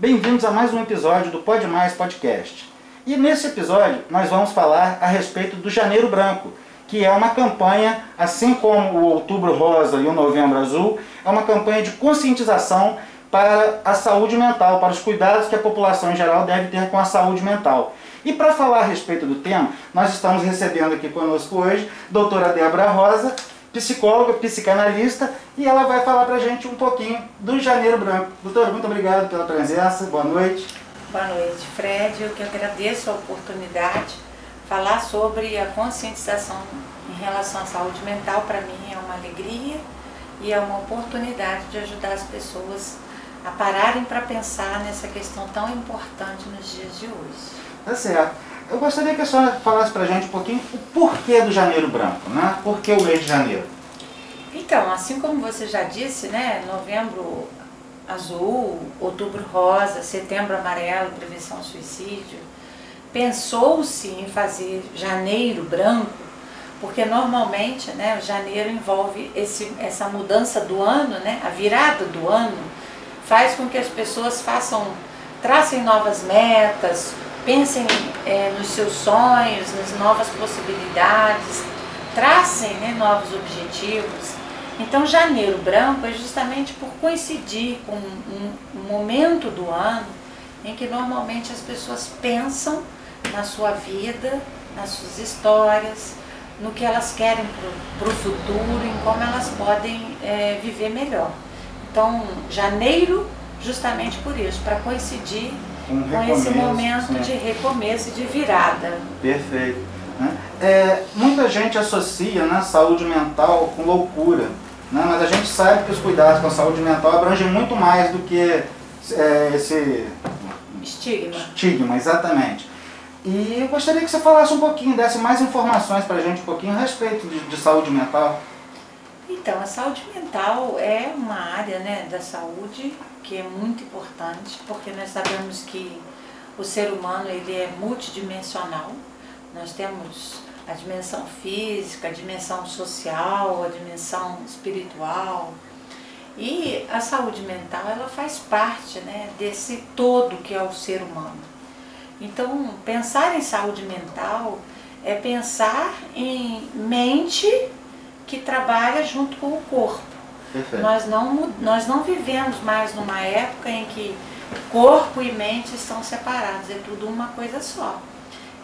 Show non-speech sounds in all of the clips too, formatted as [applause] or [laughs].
Bem-vindos a mais um episódio do Pode Mais Podcast. E nesse episódio nós vamos falar a respeito do Janeiro Branco, que é uma campanha, assim como o Outubro Rosa e o Novembro Azul, é uma campanha de conscientização para a saúde mental, para os cuidados que a população em geral deve ter com a saúde mental. E para falar a respeito do tema, nós estamos recebendo aqui conosco hoje a doutora Débora Rosa, psicóloga, psicanalista, e ela vai falar para a gente um pouquinho do Janeiro Branco. Doutora, muito obrigado pela presença, boa noite. Boa noite, Fred. Eu que agradeço a oportunidade. Falar sobre a conscientização em relação à saúde mental, para mim, é uma alegria e é uma oportunidade de ajudar as pessoas a pararem para pensar nessa questão tão importante nos dias de hoje. Tá certo. Eu gostaria que a senhora falasse para a gente um pouquinho o porquê do Janeiro Branco, né? Por que o mês de janeiro? Então, assim como você já disse, né, novembro azul, outubro rosa, setembro amarelo, prevenção ao suicídio, pensou-se em fazer janeiro branco, porque normalmente, né, janeiro envolve esse, essa mudança do ano, né, a virada do ano, faz com que as pessoas façam, tracem novas metas, pensem é, nos seus sonhos, nas novas possibilidades, tracem né, novos objetivos. Então, janeiro branco é justamente por coincidir com um, um momento do ano em que normalmente as pessoas pensam na sua vida, nas suas histórias, no que elas querem para o futuro, em como elas podem é, viver melhor. Então, janeiro, justamente por isso, para coincidir um com esse momento sim. de recomeço, de virada. Perfeito. Né? É, muita gente associa né, saúde mental com loucura, né? mas a gente sabe que os cuidados com a saúde mental abrangem muito mais do que é, esse estigma. Estigma, exatamente. E eu gostaria que você falasse um pouquinho, desse mais informações para a gente um pouquinho a respeito de, de saúde mental. Então, a saúde mental é uma área né, da saúde que é muito importante, porque nós sabemos que o ser humano ele é multidimensional. Nós temos a dimensão física, a dimensão social, a dimensão espiritual. E a saúde mental ela faz parte né, desse todo que é o ser humano. Então, pensar em saúde mental é pensar em mente que trabalha junto com o corpo. Nós não, nós não vivemos mais numa época em que corpo e mente estão separados, é tudo uma coisa só.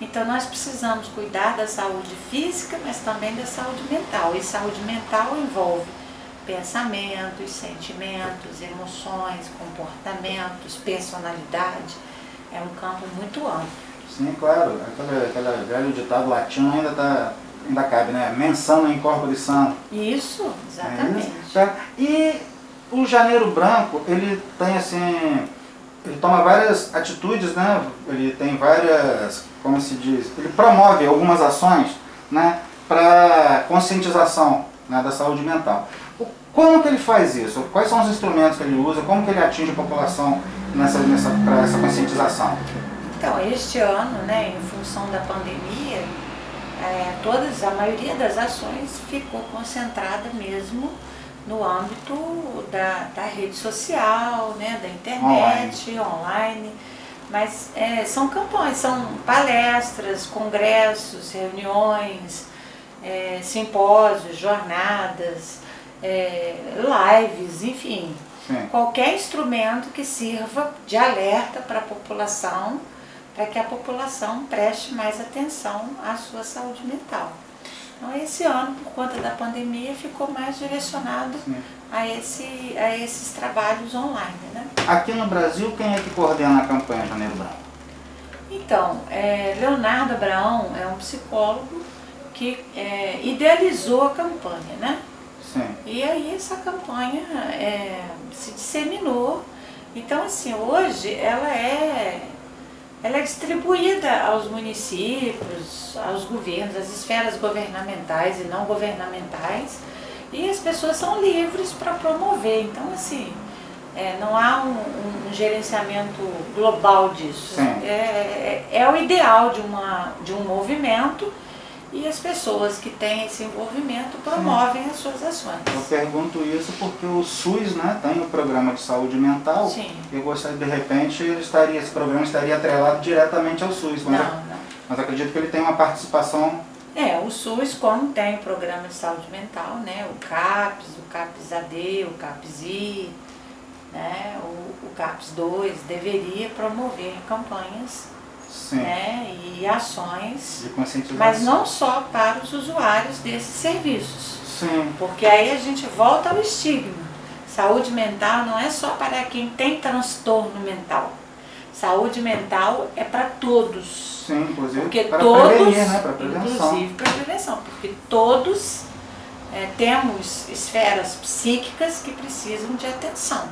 Então nós precisamos cuidar da saúde física, mas também da saúde mental. E saúde mental envolve pensamentos, sentimentos, emoções, comportamentos, personalidade. É um campo muito amplo. Sim, claro. Aquele, aquele velho ditado latino ainda está ainda cabe, né? Menção em corpo de santo. Isso, exatamente. É isso, tá? E o Janeiro Branco, ele tem assim, ele toma várias atitudes, né? Ele tem várias, como se diz, ele promove algumas ações, né? Para conscientização né, da saúde mental. Como que ele faz isso? Quais são os instrumentos que ele usa? Como que ele atinge a população nessa, nessa, para essa conscientização? Então, este ano, né, em função da pandemia, é, todas, a maioria das ações ficou concentrada mesmo no âmbito da, da rede social, né, da internet, online. online mas é, são campanhas, são palestras, congressos, reuniões, é, simpósios, jornadas, é, lives, enfim. Sim. Qualquer instrumento que sirva de alerta para a população para que a população preste mais atenção à sua saúde mental. Então, esse ano, por conta da pandemia, ficou mais direcionado a, esse, a esses trabalhos online. Né? Aqui no Brasil, quem é que coordena a campanha Janeiro Branco? Então, é, Leonardo Abraão é um psicólogo que é, idealizou a campanha, né? Sim. E aí essa campanha é, se disseminou. Então, assim, hoje ela é ela é distribuída aos municípios, aos governos, às esferas governamentais e não governamentais, e as pessoas são livres para promover. Então, assim, é, não há um, um, gerenciamento global disso. É, é, é, o ideal de, uma, de um movimento e as pessoas que têm esse envolvimento promovem Sim. as suas ações. Eu pergunto isso porque o SUS né, tem o programa de saúde mental. Sim. Eu gostaria, de repente, estaria, esse programa estaria atrelado diretamente ao SUS. Mas, não, não. mas acredito que ele tem uma participação. É, o SUS, como tem o programa de saúde mental, né, o CAPS, o CAPS-AD, o CAPS-I, né, o, o CAPS-2, deveria promover campanhas né, e ações, mas não só para os usuários desses serviços. Sim. Porque aí a gente volta ao estigma. Saúde mental não é só para quem tem transtorno mental. Saúde mental é para todos. Sim, inclusive porque para todos, prevenir, né? para prevenção. Inclusive para prevenção, porque todos é, temos esferas psíquicas que precisam de atenção.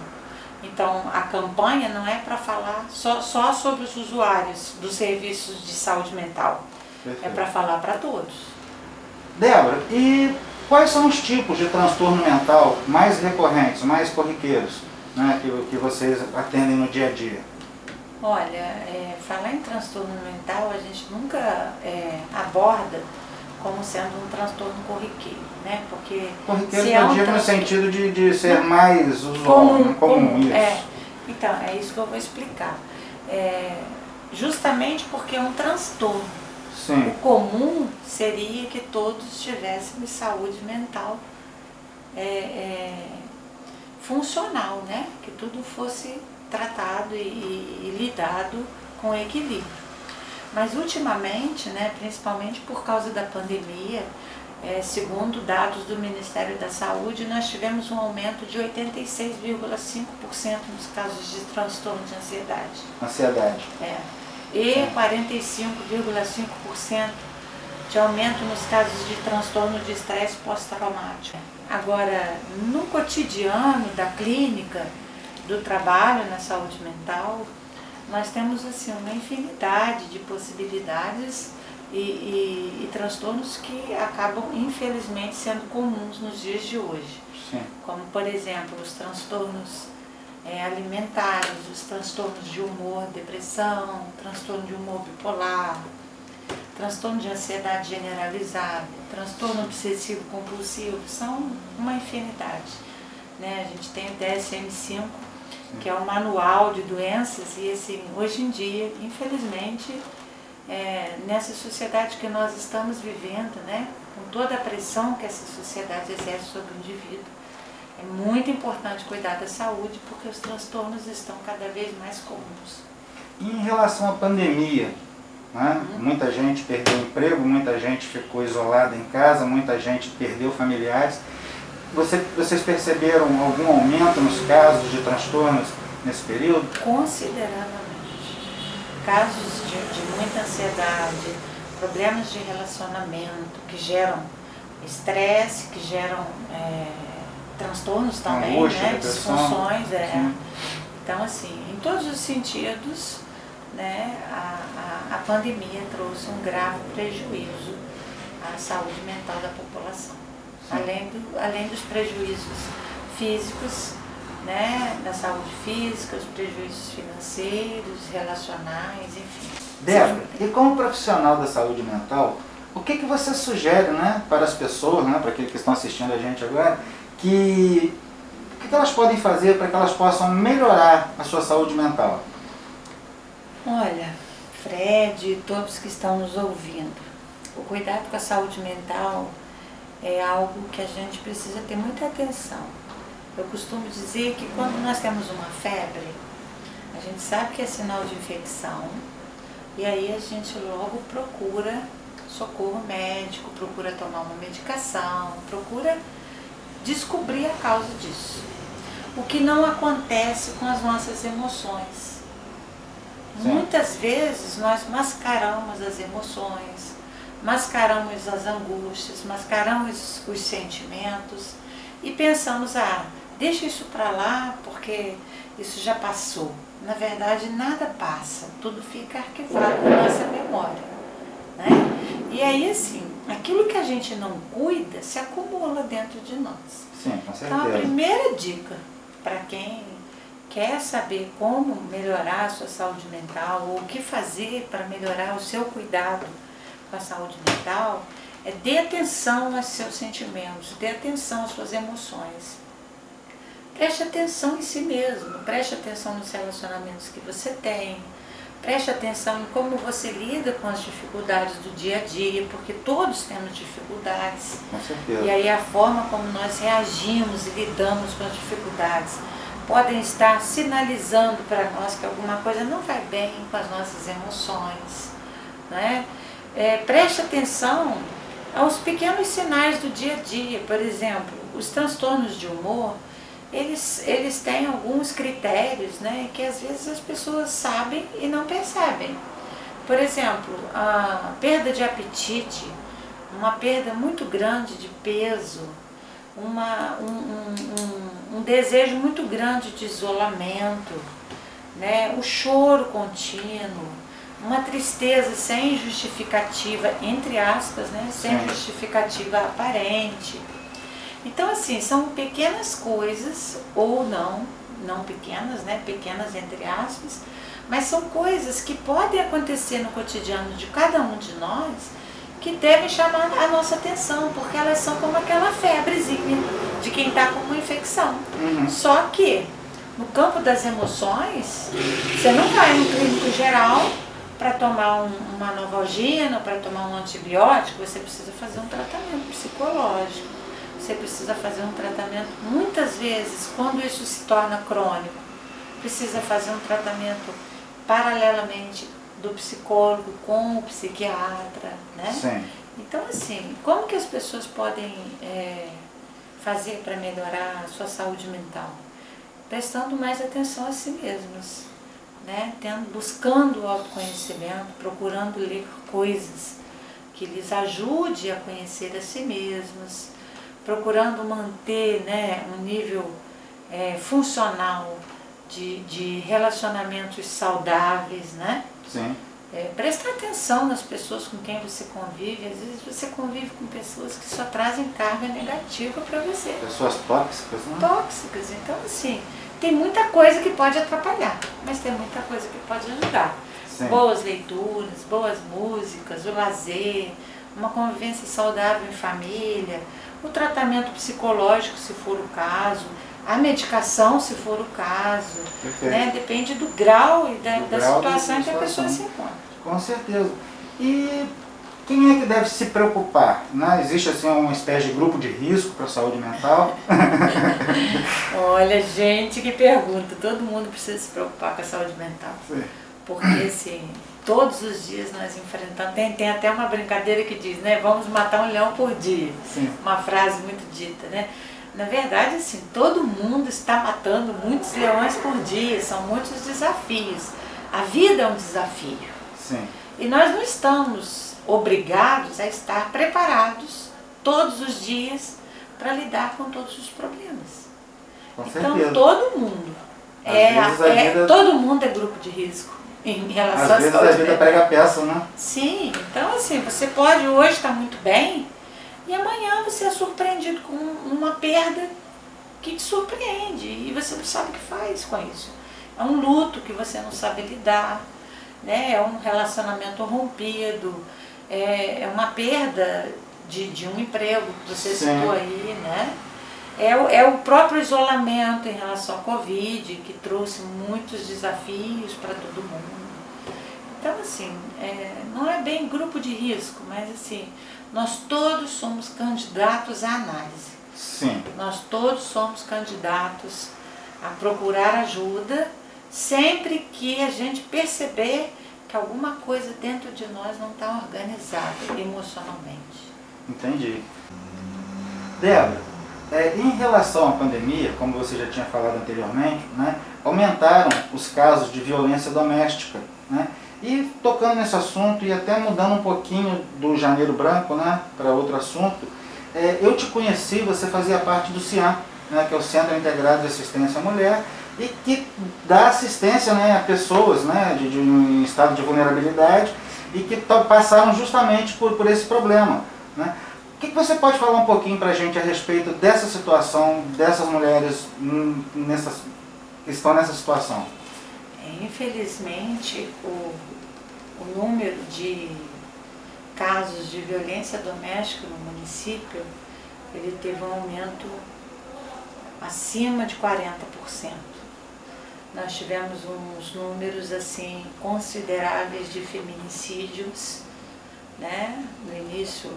Então, a campanha não é para falar só, só sobre os usuários dos serviços de saúde mental. É Perfeito. É para falar para todos. Débora, e quais são os tipos de transtorno mental mais recorrentes, mais corriqueiros, né, que, que vocês atendem no dia a dia? Olha, é, falar em transtorno mental a gente nunca é, aborda como sendo um transtorno corriqueiro, né? Porque corriqueiro se é um no sentido de, de ser mais usual, comum, né? comum, comum isso. É. Então, é isso que eu vou explicar. É, justamente porque é um transtorno. Sim. O comum seria que todos tivéssemos saúde mental é, é, funcional, né? Que tudo fosse tratado e, e lidado com equilíbrio. Mas ultimamente, né, principalmente por causa da pandemia, é, segundo dados do Ministério da Saúde, nós tivemos um aumento de 86,5% nos casos de transtorno de ansiedade. Ansiedade. É. E 45,5% de aumento nos casos de transtorno de estresse pós-traumático. Agora, no cotidiano da clínica, do trabalho na saúde mental, nós temos assim uma infinidade de possibilidades e, e, e, transtornos que acabam infelizmente sendo comuns nos dias de hoje. Sim. Como por exemplo os transtornos é, alimentares, os transtornos de humor, depressão, transtorno de humor bipolar, transtorno de ansiedade generalizada, transtorno obsessivo compulsivo, são uma infinidade. Né? A gente tem o DSM-5 que é o manual de doenças, e assim, hoje em dia, infelizmente, é, nessa sociedade que nós estamos vivendo, né, com toda a pressão que essa sociedade exerce sobre o indivíduo, é muito importante cuidar da saúde porque os transtornos estão cada vez mais comuns. Em relação à pandemia, né? Uhum. muita gente perdeu emprego, muita gente ficou isolada em casa, muita gente perdeu familiares. Você, vocês perceberam algum aumento nos casos de transtornos nesse período? Consideravelmente. Casos de, de muita ansiedade, problemas de relacionamento que geram estresse, que geram é, transtornos também, Angústia, né? disfunções. É. Então, assim, em todos os sentidos, né, a, a, a pandemia trouxe um grave prejuízo à saúde mental da população além, do, além dos prejuízos físicos, né, da saúde física, os prejuízos financeiros, relacionais, enfim. Débora, e como profissional da saúde mental, o que, que você sugere né, para as pessoas, né, para aqueles que estão assistindo a gente agora, que que, que elas podem fazer para que elas possam melhorar a sua saúde mental? Olha, Fred e todos que estão nos ouvindo, o cuidado com a saúde mental é algo que a gente precisa ter muita atenção. Eu costumo dizer que quando nós temos uma febre, a gente sabe que é sinal de infecção e aí a gente logo procura socorro médico, procura tomar uma medicação, procura descobrir a causa disso. O que não acontece com as nossas emoções. Sim. Muitas vezes nós mascaramos as emoções, mascaramos as angústias, mascaramos os sentimentos e pensamos, ah, deixa isso para lá porque isso já passou. Na verdade, nada passa, tudo fica arquivado na nossa memória. Né? E aí, assim, aquilo que a gente não cuida se acumula dentro de nós. Sim, com certeza. Então, a primeira dica para quem quer saber como melhorar a sua saúde mental ou o que fazer para melhorar o seu cuidado com a saúde mental É dê atenção aos seus sentimentos, dê atenção às suas emoções. Preste atenção em si mesmo, preste atenção nos relacionamentos que você tem, preste atenção em como você lida com as dificuldades do dia a dia, porque todos temos dificuldades. Com certeza. E aí a forma como nós reagimos e lidamos com as dificuldades podem estar sinalizando para nós que alguma coisa não vai bem com as nossas emoções. Né? É, preste atenção aos pequenos sinais do dia a dia. Por exemplo, os transtornos de humor, eles, eles têm alguns critérios né, que às vezes as pessoas sabem e não percebem. Por exemplo, a perda de apetite, uma perda muito grande de peso, uma, um, um, um, um desejo muito grande de isolamento, né, o choro contínuo, uma tristeza sem justificativa, entre aspas, né? sem Sim. justificativa aparente. Então, assim, são pequenas coisas, ou não, não pequenas, né? pequenas entre aspas, mas são coisas que podem acontecer no cotidiano de cada um de nós que devem chamar a nossa atenção, porque elas são como aquela febrezinha de quem está com uma infecção. Uhum. Só que no campo das emoções, você não vai no clínico geral para tomar um, uma novalgina, para tomar um antibiótico, você precisa fazer um tratamento psicológico. Você precisa fazer um tratamento, muitas vezes, quando isso se torna crônico, precisa fazer um tratamento paralelamente do psicólogo com o psiquiatra, né? Sim. Então, assim, como que as pessoas podem é, fazer para melhorar a sua saúde mental? Prestando mais atenção a si mesmas né? Tendo, buscando o autoconhecimento, procurando ler coisas que lhes ajude a conhecer a si mesmas, procurando manter né, um nível é, funcional de, de relacionamentos saudáveis, né? Sim. É, prestar atenção nas pessoas com quem você convive. Às vezes você convive com pessoas que só trazem carga negativa para você. Pessoas tóxicas, né? Tóxicas. Então, assim, tem muita coisa que pode atrapalhar, mas tem muita coisa que pode ajudar. Sim. Boas leituras, boas músicas, o lazer, uma convivência saudável em família, o tratamento psicológico, se for o caso, a medicação, se for o caso. Né? Depende do grau e da, do da grau situação em que a pessoa se encontra. Com certeza. E quem é que deve se preocupar? Né? Existe assim uma espécie de grupo de risco para a saúde mental? [laughs] Olha, gente, que pergunta. Todo mundo precisa se preocupar com a saúde mental. Sim. Porque assim, todos os dias nós enfrentamos. Tem, tem até uma brincadeira que diz, né? Vamos matar um leão por dia. Sim. Uma frase muito dita, né? Na verdade, assim, todo mundo está matando muitos leões por dia, são muitos desafios. A vida é um desafio. Sim. E nós não estamos obrigados a estar preparados todos os dias para lidar com todos os problemas. Com então certeza. todo mundo é, é vida... todo mundo é grupo de risco em relação Às vezes a vida pega peça, né? Sim, então assim, você pode hoje estar muito bem e amanhã você é surpreendido com uma perda que te surpreende e você não sabe o que faz com isso. É um luto que você não sabe lidar, né? é um relacionamento rompido, é, é uma perda de, de um emprego, que você Sim. citou aí, né? É o, é o próprio isolamento em relação à Covid, que trouxe muitos desafios para todo mundo. Então, assim, é, não é bem grupo de risco, mas assim, nós todos somos candidatos à análise. Sim. Nós todos somos candidatos a procurar ajuda sempre que a gente perceber que alguma coisa dentro de nós não está organizada emocionalmente. Entendi. Débora, é, em relação à pandemia, como você já tinha falado anteriormente, né, aumentaram os casos de violência doméstica. Né? E tocando nesse assunto e até mudando um pouquinho do Janeiro Branco né, para outro assunto, é, eu te conheci, você fazia parte do CIAM, né, que é o Centro Integrado de Assistência à Mulher, e que dá assistência né, a pessoas né, de, de um estado de vulnerabilidade e que passaram justamente por, por esse problema. Né? O que, que você pode falar um pouquinho para a gente a respeito dessa situação, dessas mulheres nessas, que estão nessa situação? É, infelizmente, o, o número de casos de violência doméstica no município, ele teve um aumento acima de 40%. Nós tivemos uns números assim consideráveis de feminicídios, né, no início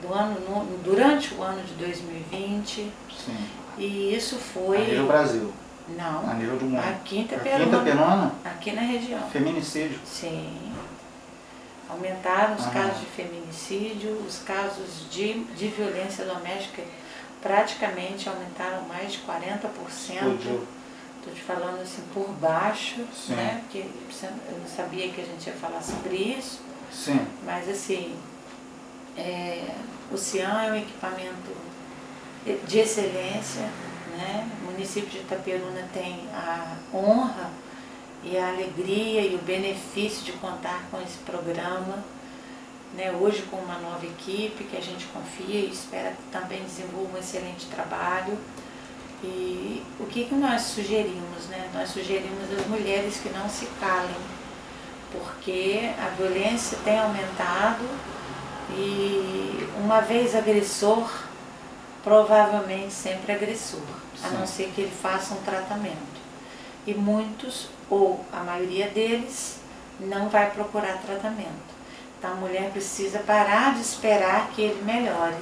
do ano, no, durante o ano de 2020. Sim. E isso foi. A nível Brasil. Não. A nível do mundo. Aqui em Aqui em Itaperuna. Itaperuna, Aqui na região. feminicídio. Sim. Aumentaram os Ah. casos de feminicídio, os casos de, de violência doméstica praticamente aumentaram mais de 40%. Explodiu. Estou te falando assim por baixo, Sim. né? Porque eu não sabia que a gente ia falar sobre isso, Sim. mas assim, é, o CIAN é um equipamento de excelência, né? O município de Itaperuna tem a honra e a alegria e o benefício de contar com esse programa, né? Hoje com uma nova equipe que a gente confia e espera que também desenvolva um excelente trabalho. E o que, que nós sugerimos, né? Nós sugerimos às mulheres que não se calem, porque a violência tem aumentado e uma vez agressor, provavelmente sempre agressor, a Sim. não ser que ele faça um tratamento. E muitos, ou a maioria deles, não vai procurar tratamento. Então a mulher precisa parar de esperar que ele melhore.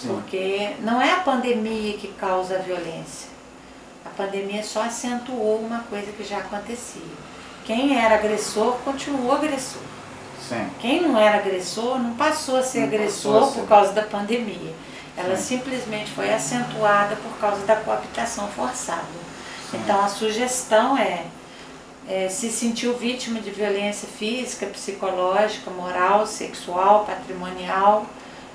Sim. Porque não é a pandemia que causa a violência. A pandemia só acentuou uma coisa que já acontecia. Quem era agressor continuou agressor. Sim. Quem não era agressor não passou a ser Não agressor a ser. por causa da pandemia. Ela Sim. simplesmente foi acentuada por causa da coabitação forçada. Sim. Então a sugestão é, é, se sentiu vítima de violência física, psicológica, moral, sexual, patrimonial,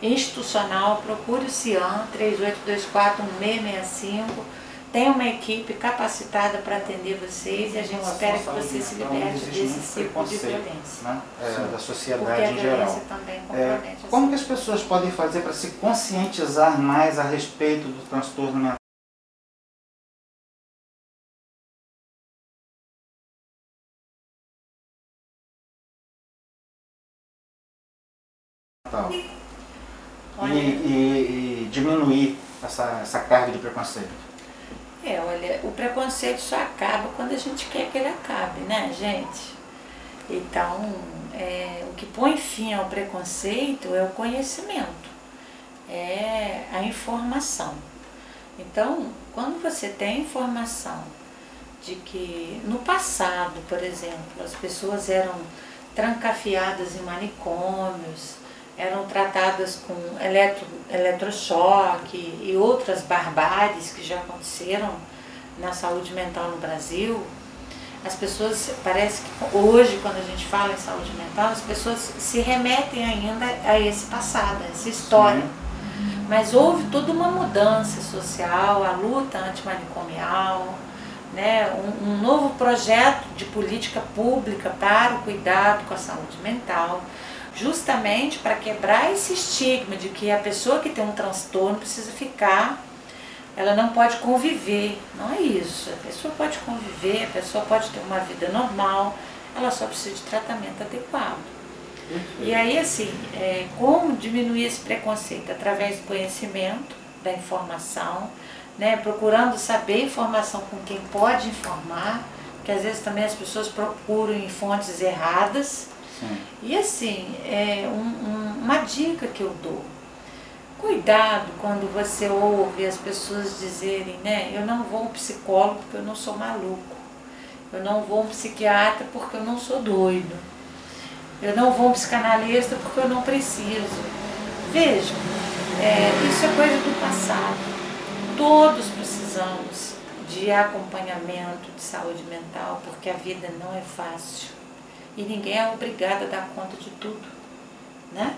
institucional, procure o CIAN 38241665. Tem uma equipe capacitada para atender vocês e a gente espera que saúde você se liberte desse tipo de preconceito, violência. Né? É, da Porque sociedade a em geral. É, como que as pessoas podem fazer para se conscientizar mais a respeito do transtorno mental? E, Olha, e- e diminuir essa, carga de preconceito. É, olha, o preconceito só acaba quando a gente quer que ele acabe, né, gente? Então, é, o que põe fim ao preconceito é o conhecimento, é a informação. Então, quando você tem informação de que no passado, por exemplo, as pessoas eram trancafiadas em manicômios, eram tratadas com eletro, eletrochoque e outras barbáries que já aconteceram na saúde mental no Brasil, as pessoas, parece que hoje, quando a gente fala em saúde mental, as pessoas se remetem ainda a esse passado, a essa história. Sim. Mas houve toda uma mudança social, a luta antimanicomial, né, um, um novo projeto de política pública para o cuidado com a saúde mental, justamente para quebrar esse estigma de que a pessoa que tem um transtorno precisa ficar, ela não pode conviver. Não é isso. A pessoa pode conviver, a pessoa pode ter uma vida normal, ela só precisa de tratamento adequado. E aí, assim, é, como diminuir esse preconceito? Através do conhecimento, da informação, né, procurando saber informação com quem pode informar, porque às vezes também as pessoas procuram em fontes erradas. Sim. E assim, é um- um- uma dica que eu dou. Cuidado quando você ouve as pessoas dizerem, né? Eu não vou um psicólogo porque eu não sou maluco. Eu não vou um psiquiatra porque eu não sou doido. Eu não vou um psicanalista porque eu não preciso. Vejam, é, isso é coisa do passado. Todos precisamos de acompanhamento de saúde mental porque a vida não é fácil e ninguém é obrigado a dar conta de tudo, né?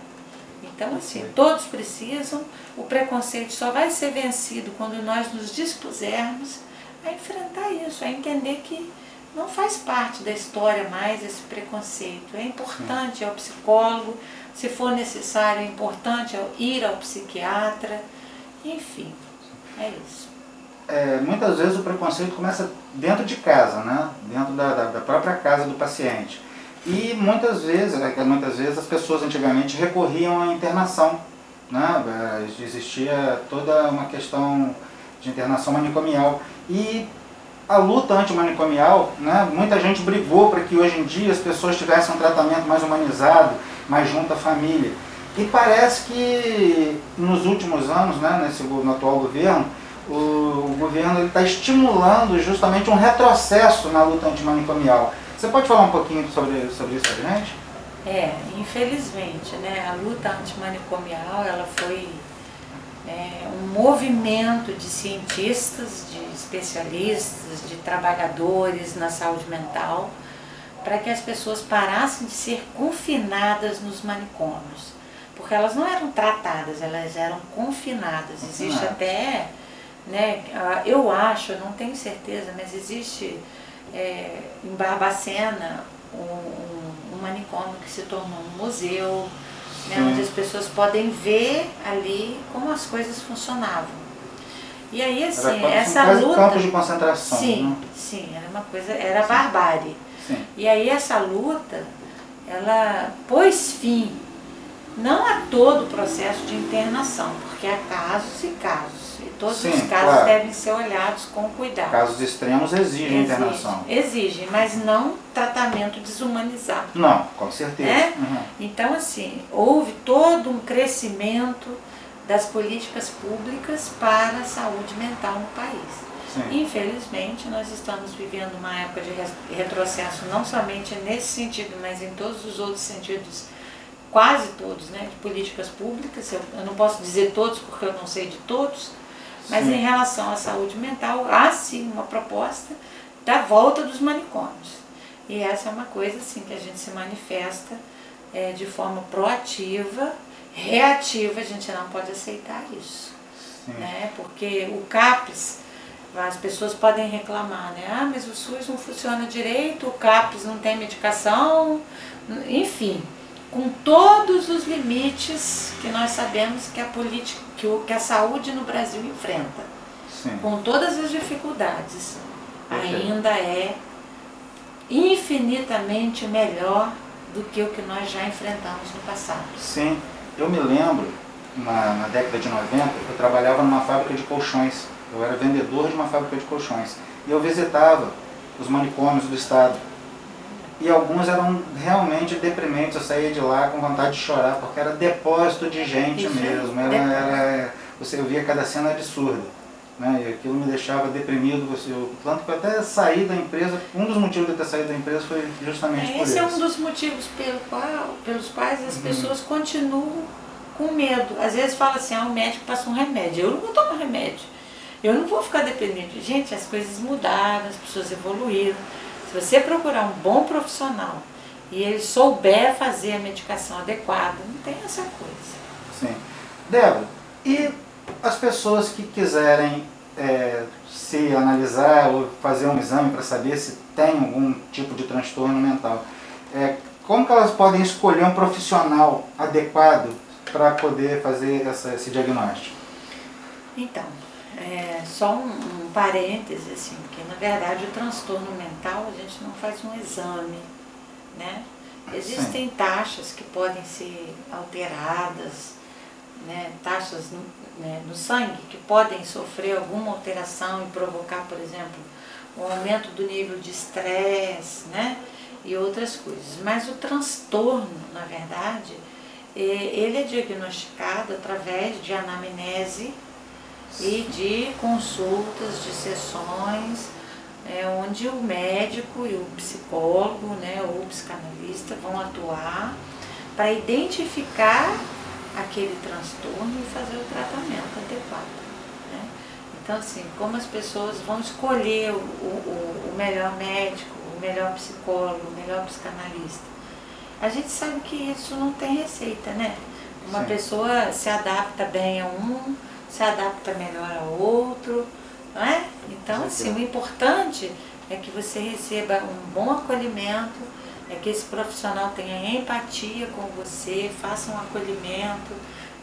Então, assim, todos precisam, o preconceito só vai ser vencido quando nós nos dispusermos a enfrentar isso, a entender que não faz parte da história mais esse preconceito. É importante ao psicólogo, se for necessário, é importante ir ao psiquiatra, enfim, é isso. É, muitas vezes o preconceito começa dentro de casa, né? dentro da, da- da própria casa do paciente. E muitas vezes, né, muitas vezes as pessoas antigamente recorriam à internação. Né? É, existia toda uma questão de internação manicomial. E a luta antimanicomial, né, muita gente brigou para que hoje em dia as pessoas tivessem um tratamento mais humanizado, mais junto à família. E parece que nos últimos anos, né, nesse, no atual governo, o, o governo está estimulando justamente um retrocesso na luta antimanicomial. Você pode falar um pouquinho sobre, sobre isso para gente? É, infelizmente, né, a luta antimanicomial ela foi é, um movimento de cientistas, de especialistas, de trabalhadores na saúde mental, para que as pessoas parassem de ser confinadas nos manicômios. Porque elas não eram tratadas, elas eram confinadas. Existe até, né, eu acho, não tenho certeza, mas existe é, em Barbacena um, um, um, manicômio que se tornou um museu, né, onde as pessoas podem ver ali como as coisas funcionavam. E aí assim, essa quase luta. campos de concentração. Sim, né? sim, era uma coisa, era sim. barbárie. Sim. E aí essa luta, ela pôs fim não a todo o processo de internação, porque há casos e casos. Todos Sim, os casos claro. devem ser olhados com cuidado. Casos extremos exigem Exige, internação. Exigem, mas não tratamento desumanizado. Não, com certeza. É? Uhum. Então, assim, houve todo um crescimento das políticas públicas para a saúde mental no país. Sim. Infelizmente, nós estamos vivendo uma época de retrocesso, não somente nesse sentido, mas em todos os outros sentidos, quase todos, né, de políticas públicas. Eu não posso dizer todos porque eu não sei de todos, mas Sim. em relação à saúde mental, há sim uma proposta da volta dos manicômios. E essa é uma coisa assim que a gente se manifesta eh, de forma proativa, reativa, a gente não pode aceitar isso Sim. né? Porque o CAPES, as pessoas podem reclamar, né? Ah, mas o SUS não funciona direito, o CAPES não tem medicação, enfim, com todos os limites que nós sabemos que a política, que, o, que a saúde no Brasil enfrenta, Sim. com todas as dificuldades, Perfeito. ainda é infinitamente melhor do que o que nós já enfrentamos no passado. Sim. Eu me lembro, na, na década de 90, eu trabalhava numa fábrica de colchões. Eu era vendedor de uma fábrica de colchões. E eu visitava os manicômios do estado. E alguns eram realmente deprimentes. Eu saía de lá com vontade de chorar, porque era depósito de gente Isso, mesmo. Era, era, você via cada cena absurda. Né? E aquilo me deixava deprimido. Você, eu, tanto que eu até saí da empresa. Um dos motivos de eu ter saído da empresa foi justamente por Esse isso. é um dos motivos pelo qual, pelos quais as pessoas continuam com medo. Às vezes fala assim, ah, o médico passa um remédio. Eu não vou tomar remédio. Eu não vou ficar dependente. Gente, as coisas mudaram, as pessoas evoluíram. Se você procurar um bom profissional e ele souber fazer a medicação adequada, não tem essa coisa. Sim. Débora, e as pessoas que quiserem é, se analisar ou fazer um exame para saber se tem algum tipo de transtorno mental, é, como que elas podem escolher um profissional adequado para poder fazer essa, esse diagnóstico? Então, é, só um, um parêntese, assim, que na verdade o transtorno mental a gente não faz um exame, né? Existem taxas que podem ser alteradas, né? taxas no, né, no sangue que podem sofrer alguma alteração e provocar, por exemplo, um aumento do nível de estresse, né? E outras coisas. Mas o transtorno, na verdade, eh, ele é diagnosticado através de anamnese e de consultas, de sessões, é, onde o médico e o psicólogo, né, ou o psicanalista vão atuar para identificar aquele transtorno e fazer o tratamento adequado. Né? Então, assim, como as pessoas vão escolher o, o, o melhor médico, o melhor psicólogo, o melhor psicanalista? A gente sabe que isso não tem receita, né? Uma Sim. pessoa se adapta bem a um, se adapta melhor a outro, não é? Então, assim, o importante é que você receba um bom acolhimento, é que esse profissional tenha empatia com você, faça um acolhimento,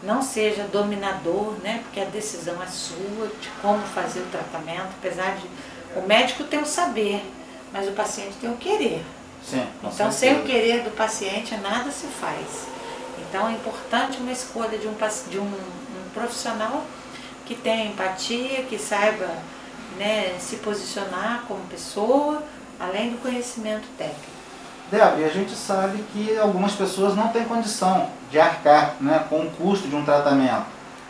não seja dominador, né? Porque a decisão é sua de como fazer o tratamento, apesar de o médico tem o saber, mas o paciente tem o querer. Sim, Então, sem o querer do paciente, nada se faz. Então, é importante uma escolha de um, de um, um profissional que tenha empatia, que saiba né, se posicionar como pessoa, além do conhecimento técnico. Débora, e a gente sabe que algumas pessoas não têm condição de arcar né, com o custo de um tratamento.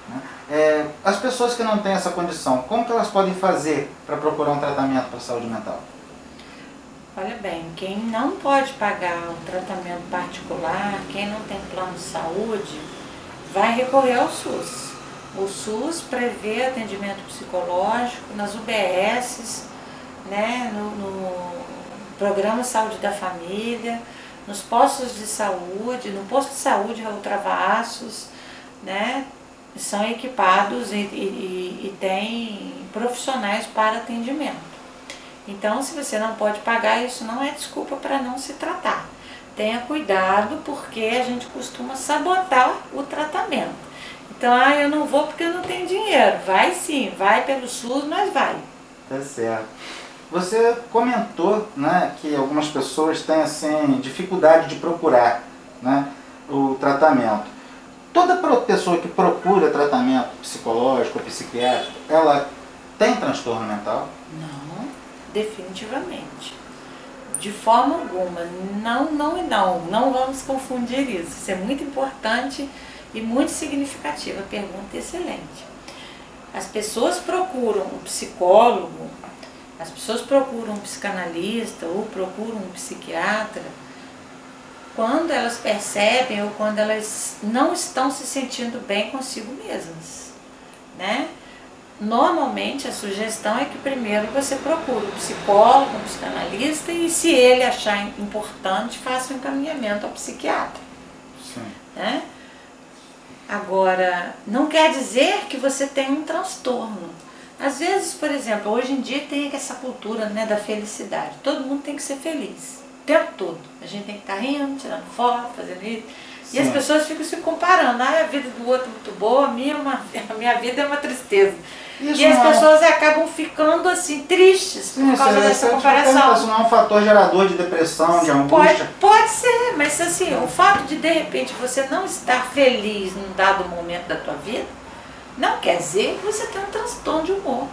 né? É, as pessoas que não têm essa condição, como que elas podem fazer para procurar um tratamento para saúde mental? Olha bem, quem não pode pagar um tratamento particular, quem não tem plano de saúde, vai recorrer ao SUS. O SUS prevê atendimento psicológico nas UBSs, né, no, no Programa Saúde da Família, nos postos de saúde, no posto de saúde Raul Travassos, né, são equipados e, e, e tem profissionais para atendimento. Então, se você não pode pagar, isso não é desculpa para não se tratar. Tenha cuidado, porque a gente costuma sabotar o tratamento. Então, ah, eu não vou porque eu não tenho dinheiro. Vai sim, vai pelo SUS, mas vai. Tá certo. Você comentou né, que algumas pessoas têm assim, dificuldade de procurar né, o tratamento. Toda pessoa que procura tratamento psicológico ou psiquiátrico, ela tem transtorno mental? Não, definitivamente. De forma alguma. Não, não e não. Não vamos confundir isso. Isso é muito importante e muito significativo. A pergunta é excelente. As pessoas procuram um psicólogo, as pessoas procuram um psicanalista ou procuram um psiquiatra quando elas percebem ou quando elas não estão se sentindo bem consigo mesmas, né? Normalmente a sugestão é que primeiro você procure um psicólogo, um psicanalista e se ele achar importante, faça um encaminhamento ao psiquiatra, Sim. né? Agora, não quer dizer que você tem um transtorno. Às vezes, por exemplo, hoje em dia tem essa cultura né, da felicidade. Todo mundo tem que ser feliz, o tempo todo. A gente tem que estar rindo, tirando foto, fazendo isso. E as Sim. pessoas ficam se comparando. Ah, a vida do outro é muito boa, a minha, é uma, [laughs] a minha vida é uma tristeza. Isso e as é pessoas acabam ficando assim, tristes por causa isso- dessa isso- comparação. Isso não é um fator gerador de depressão, de Pode, angústia? pode ser, mas assim, o fato de de repente você não estar feliz num dado momento da tua vida, não quer dizer que você tem um transtorno de humor.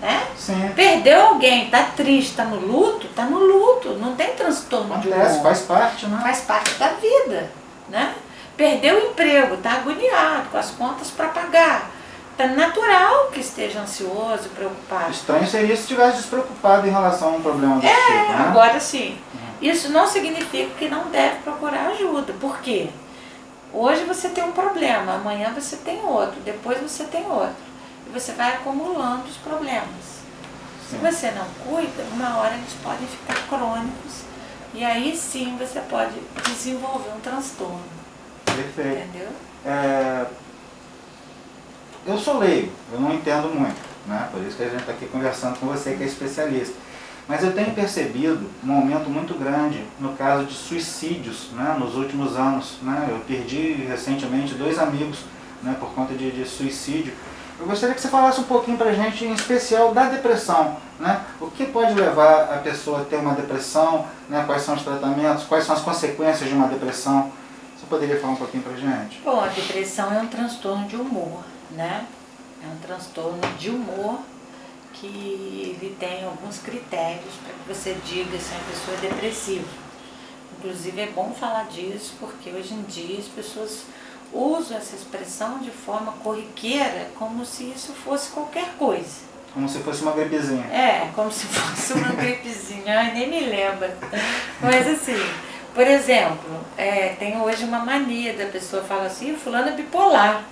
Né? Sim. Perdeu alguém, tá triste, tá no luto, tá no luto, não tem transtorno de Acontece, humor. faz parte, né? Faz parte da vida, né? Perdeu o emprego, tá agoniado, com as contas para pagar. Tá natural que esteja ansioso, preocupado. Estranho seria se estivesse despreocupado em relação a um problema desse tipo, né? É, Agora sim, isso não significa que não deve procurar ajuda. Por quê? Hoje você tem um problema, amanhã você tem outro, depois você tem outro. E você vai acumulando os problemas. Se Sim. você não cuida, uma hora eles podem ficar crônicos e aí sim você pode desenvolver um transtorno. Perfeito. Entendeu? É, Eu sou leigo, eu não entendo muito, né? Por isso que a gente está aqui conversando com você que é especialista. Mas eu tenho percebido um aumento muito grande no caso de suicídios né, nos últimos anos. Né? Eu perdi recentemente dois amigos né, por conta de, de suicídio. Eu gostaria que você falasse um pouquinho para a gente, em especial da depressão. Né? O que pode levar a pessoa a ter uma depressão? Né? Quais são os tratamentos? Quais são as consequências de uma depressão? Você poderia falar um pouquinho para a gente? Bom, a depressão é um transtorno de humor, né? É um transtorno de humor que ele tem alguns critérios para que você diga se uma pessoa é depressiva. Inclusive é bom falar disso porque hoje em dia as pessoas usam essa expressão de forma corriqueira como se isso fosse qualquer coisa. Como se fosse uma gripezinha. É, como se [laughs] fosse uma gripezinha, ai, nem me lembro. Mas assim, por exemplo, é, tem hoje uma mania da pessoa falar assim, fulano é bipolar.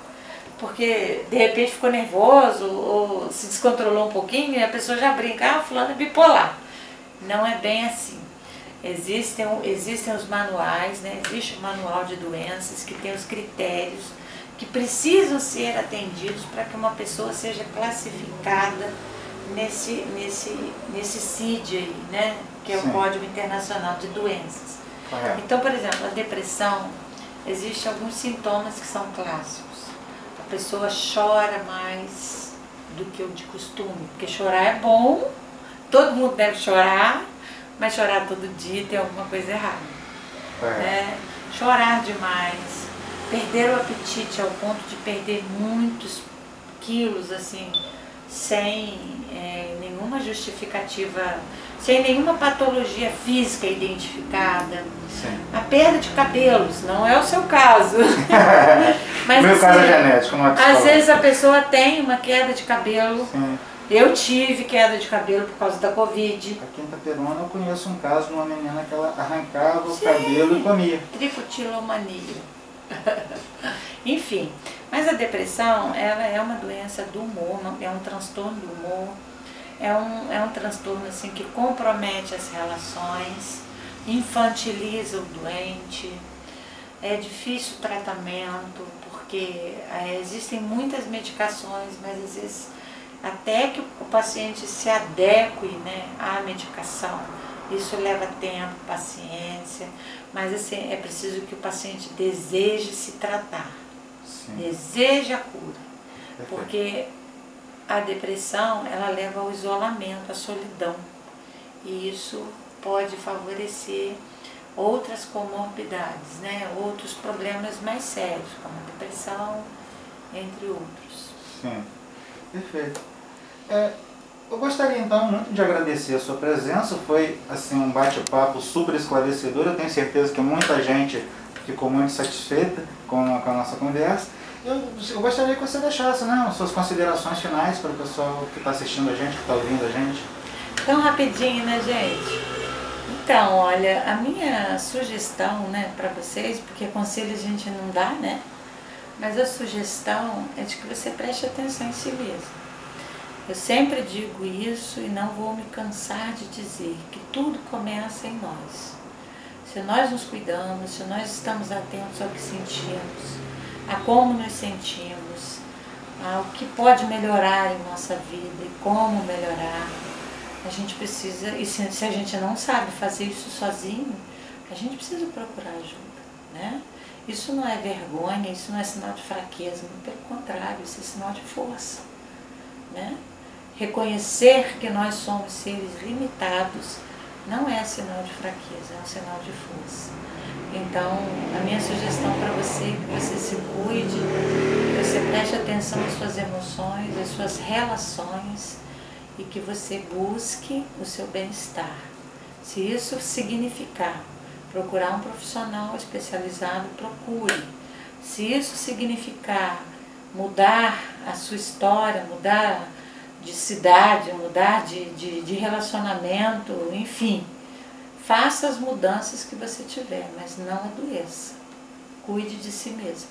Porque de repente ficou nervoso ou se descontrolou um pouquinho e a pessoa já brinca, ah, fulano é bipolar. Não é bem assim. Existem, existem os manuais, né? existe o manual de doenças que tem os critérios que precisam ser atendidos para que uma pessoa seja classificada nesse, nesse, nesse CID aí, né? que é o Sim. Código Internacional de Doenças. Correto. Então, por exemplo, a depressão, existem alguns sintomas que são clássicos. A pessoa chora mais do que o de costume, porque chorar é bom, todo mundo deve chorar, Mas chorar todo dia tem alguma coisa errada. É. Né? Chorar demais, perder o apetite ao ponto de perder muitos quilos, assim, sem é, nenhuma justificativa, sem nenhuma patologia física identificada. Sim. A perda de cabelos, não é o seu caso. [laughs] Mas, Meu caso é assim, genético, não é Às vezes a pessoa tem uma queda de cabelo. Sim. Eu tive queda de cabelo por causa da Covid. Aqui em Itaperuna eu conheço um caso de uma menina que ela arrancava o cabelo e comia. Tricotilomania. [laughs] Enfim, mas a depressão, ela é uma doença do humor, é um transtorno do humor, é um, é um transtorno assim que compromete as relações, infantiliza o doente, é difícil o tratamento, porque é, existem muitas medicações, mas às vezes até que o paciente se adeque né, à medicação, isso leva tempo, paciência, mas assim, é preciso que o paciente deseje se tratar, Sim. deseje a cura, Perfeito. porque a depressão ela leva ao isolamento, à solidão, e isso pode favorecer outras comorbidades, né? outros problemas mais sérios, como a depressão, entre outros. Sim, perfeito. É, eu gostaria então muito de agradecer a sua presença. Foi assim um bate-papo super esclarecedor. Eu tenho certeza que muita gente ficou muito satisfeita com a, com a nossa conversa. Eu, gostaria que você deixasse né, as suas considerações finais para o pessoal que está assistindo a gente, que está ouvindo a gente. Tão rapidinho, né, gente? Então, olha, a minha sugestão, né, para vocês, porque conselho a gente não dá, né? Mas a sugestão é de que você preste atenção em si mesmo. Eu sempre digo isso e não vou me cansar de dizer que tudo começa em nós. Se nós nos cuidamos, se nós estamos atentos ao que sentimos, a como nos sentimos, ao que pode melhorar em nossa vida e como melhorar, a gente precisa, e se, se a gente não sabe fazer isso sozinho, a gente precisa procurar ajuda, né? Isso não é vergonha, isso não é sinal de fraqueza, pelo contrário, isso é sinal de força, né? Reconhecer que nós somos seres limitados não é sinal de fraqueza, é um sinal de força. Então, a minha sugestão para você é que você se cuide, que você preste atenção às suas emoções, às suas relações e que você busque o seu bem-estar. Se isso significar procurar um profissional especializado, procure. Se isso significar mudar a sua história, mudar de cidade, mudar de, de, de relacionamento, enfim, faça as mudanças que você tiver, mas não adoeça. Cuide de si mesmo,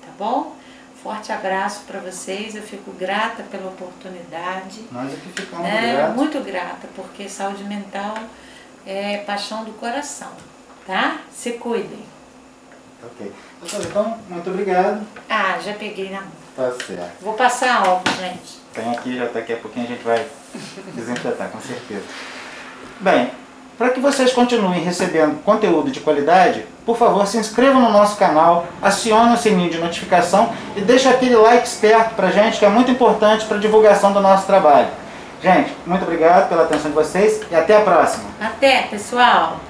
tá bom? Forte abraço para vocês, eu fico grata pela oportunidade. Nós aqui ficamos É, gratos. muito grata, porque saúde mental é paixão do coração, tá? Se cuidem. Ok. Então, muito obrigado. Ah, já peguei na mão. Tá certo. Vou passar álcool, gente. Tem aqui, já daqui a pouquinho a gente vai desinfetar, com certeza. Bem, para que vocês continuem recebendo conteúdo de qualidade, por favor, se inscrevam no nosso canal, acione o sininho de notificação e deixe aquele like esperto pra gente, que é muito importante para a divulgação do nosso trabalho. Gente, muito obrigado pela atenção de vocês e até a próxima. Até, pessoal!